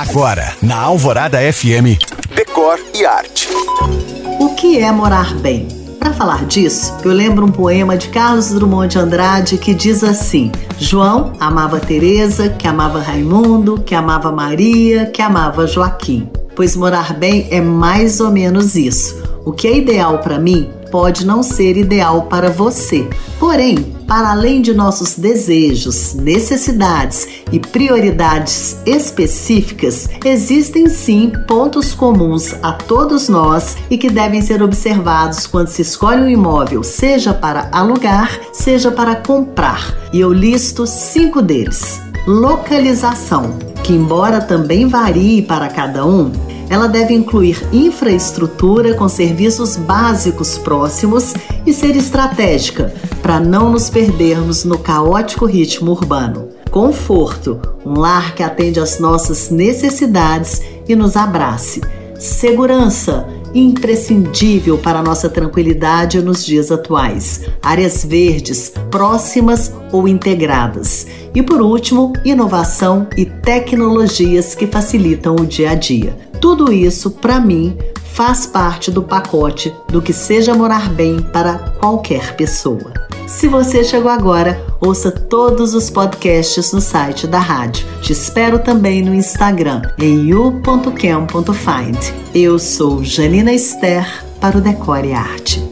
Agora, na Alvorada FM, Decor e Arte. O que é morar bem? Para falar disso, eu lembro um poema de Carlos Drummond de Andrade que diz assim: João amava Teresa, que amava Raimundo, que amava Maria, que amava Joaquim. Pois morar bem é mais ou menos isso. O que é ideal para mim pode não ser ideal para você. Porém, para além de nossos desejos, necessidades e prioridades específicas, existem sim pontos comuns a todos nós e que devem ser observados quando se escolhe um imóvel, seja para alugar, seja para comprar. E eu listo cinco deles. Localização, que embora também varie para cada um, ela deve incluir infraestrutura com serviços básicos próximos e ser estratégica para não nos perdermos no caótico ritmo urbano. Conforto, um lar que atende às nossas necessidades e nos abrace. Segurança, imprescindível para nossa tranquilidade nos dias atuais. Áreas verdes, próximas ou integradas. E por último, inovação e tecnologias que facilitam o dia a dia. Tudo isso, para mim, faz parte do pacote do que seja morar bem para qualquer pessoa. Se você chegou agora, ouça todos os podcasts no site da rádio. Te espero também no Instagram, em u.cam.find. Eu sou Janina Esther para o Decore Arte.